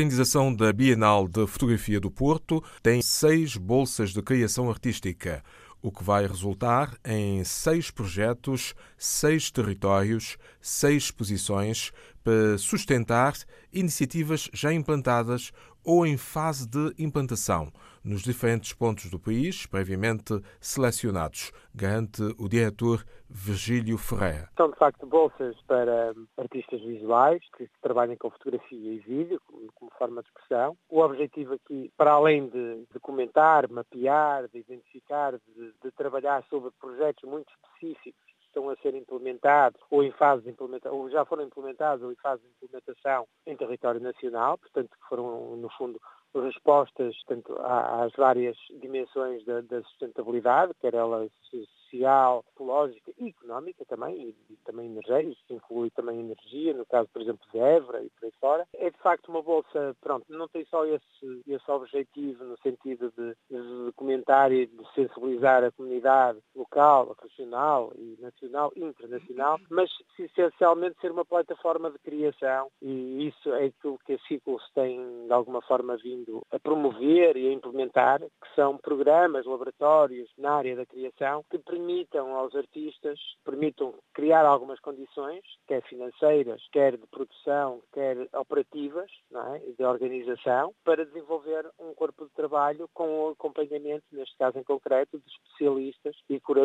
organização da Bienal de Fotografia do Porto tem seis bolsas de criação artística, o que vai resultar em seis projetos, seis territórios, seis exposições para sustentar iniciativas já implantadas ou em fase de implantação nos diferentes pontos do país, previamente selecionados, garante o diretor Virgílio Ferreira. São, de facto, bolsas para artistas visuais que trabalhem com fotografia e vídeo como, forma de expressão. O objetivo aqui, para além de documentar, mapear, de identificar, de, de trabalhar sobre projetos muito específicos estão a ser implementados ou em fase de implementação, ou já foram implementados ou em fase de implementação em território nacional, portanto que foram, no fundo, respostas tanto às várias dimensões da, da sustentabilidade, quer ela social, ecológica e económica também, e, e também energética, que inclui também energia, no caso, por exemplo, de Évora e por aí fora. É de facto uma bolsa, pronto, não tem só esse, esse objetivo no sentido de, de documentar e de sensibilizar a comunidade local, regional e nacional internacional, mas essencialmente ser uma plataforma de criação e isso é aquilo que a Ciclos tem de alguma forma vindo a promover e a implementar, que são programas, laboratórios na área da criação que permitam aos artistas, permitam criar algumas condições, quer financeiras, quer de produção, quer operativas, é? de organização, para desenvolver um corpo de trabalho com o acompanhamento, neste caso em concreto, de especialistas e curadores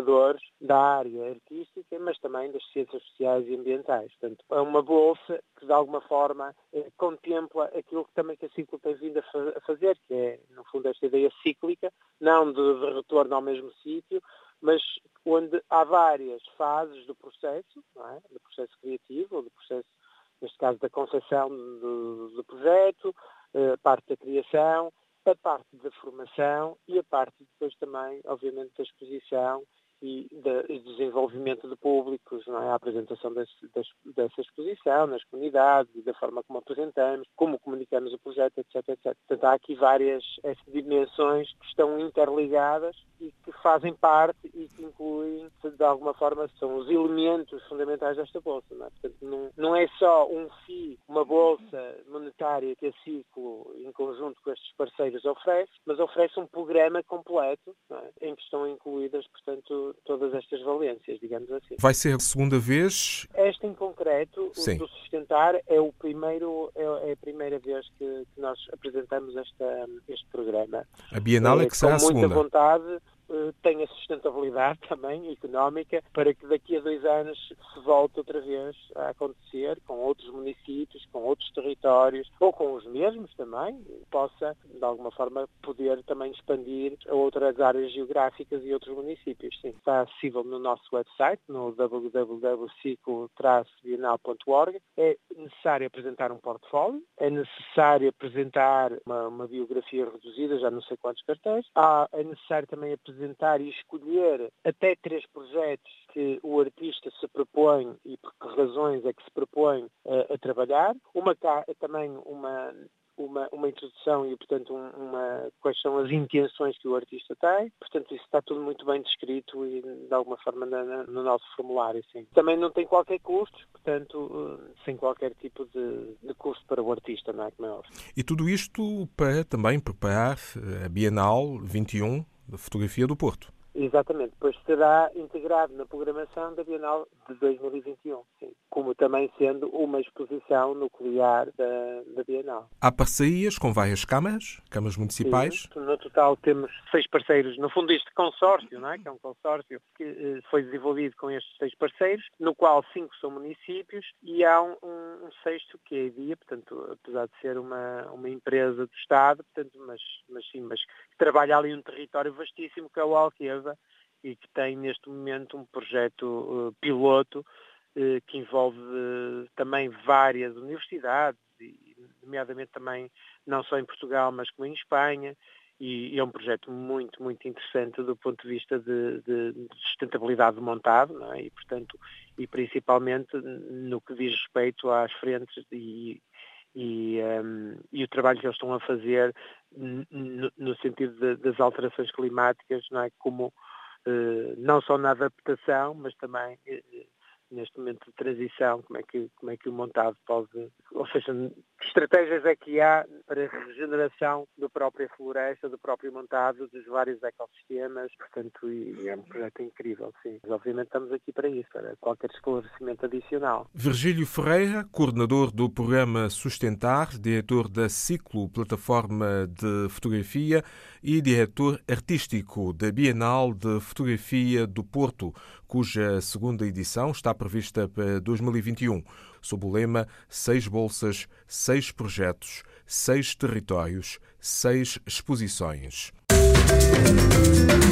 da área artística, mas também das ciências sociais e ambientais. Portanto, é uma bolsa que, de alguma forma, eh, contempla aquilo que também que a Ciclo tem vindo a, fazer, que é, no fundo, esta ideia cíclica, não de, de retorno ao mesmo sítio, mas onde há várias fases do processo, é? do processo criativo, do processo, neste caso, da concepção do, do projeto, a eh, parte da criação, a parte da formação e a parte depois também, obviamente, da exposição e de, desenvolvimento de públicos, é? a apresentação desse, dessa exposição nas comunidades, da forma como apresentamos, como comunicamos o projeto, etc, etc. Portanto, há aqui várias dimensões que estão interligadas e que fazem parte e que incluem, de alguma forma, são os elementos fundamentais desta bolsa. Não é? Portanto, não, não é só um FII, uma bolsa monetária que a Ciclo, em conjunto com estes parceiros, oferece, mas oferece um programa completo é? em que estão incluídas, portanto, todas estas valências, digamos assim. Vai ser a segunda vez? Esta em concreto, Sim. o do Sustentar, é, o primeiro, é, é a primeira vez que, que nós apresentamos esta, este programa. A Bienal é, que será a segunda. Com muita vontade, eh, tenha sustentabilidade também económica para que daqui a dois anos se volte outra vez a acontecer com outros municípios, com territórios ou com os mesmos também, possa de alguma forma poder também expandir a outras áreas geográficas e outros municípios. Sim, está acessível no nosso website, no www.ciclo-bienal.org. É necessário apresentar um portfólio, é necessário apresentar uma, uma biografia reduzida, já não sei quantos cartéis, ah, é necessário também apresentar e escolher até três projetos que o artista se propõe e por que razões é que se propõe uh, a trabalhar. Uma também uma uma, uma introdução e, portanto, uma, quais são as intenções que o artista tem. Portanto, isso está tudo muito bem descrito e, de alguma forma, na, no nosso formulário. Sim. Também não tem qualquer custo, portanto, eh, sem qualquer tipo de, de custo para o artista, não é? Como é. E tudo isto para também preparar a Bienal 21 da fotografia do Porto. Exatamente, depois será integrado na programação da Bienal de 2021, sim. como também sendo uma exposição nuclear da, da Bienal. Há parcerias com várias câmaras, câmaras municipais? Sim, no total temos seis parceiros, no fundo este consórcio, não é? que é um consórcio que eh, foi desenvolvido com estes seis parceiros, no qual cinco são municípios e há um, um, um sexto que é a IDIA, portanto, apesar de ser uma, uma empresa do Estado, portanto, mas, mas sim, mas trabalha ali um território vastíssimo que é o Alqueva, e que tem neste momento um projeto uh, piloto uh, que envolve uh, também várias universidades, e, nomeadamente também não só em Portugal, mas como em Espanha, e, e é um projeto muito, muito interessante do ponto de vista de, de, de sustentabilidade montado, é? e portanto, e principalmente no que diz respeito às frentes e, um, e, o trabalho que eles estão a fazer no, no sentido de, das alterações climáticas, não é? Como uh, não só na adaptação, mas também uh, neste momento de transição, como é que, como é que o montado pode, ou seja, que estratégias é que há para a regeneração da própria floresta, do próprio montado, dos vários ecossistemas, portanto, é um projeto incrível, sim. Mas obviamente estamos aqui para isso, para qualquer esclarecimento adicional. Virgílio Ferreira, coordenador do programa Sustentar, diretor da Ciclo Plataforma de Fotografia e diretor artístico da Bienal de Fotografia do Porto, cuja segunda edição está prevista para 2021, sob o lema Seis Bolsas, Seis Projetos, Seis Territórios, Seis Exposições. Música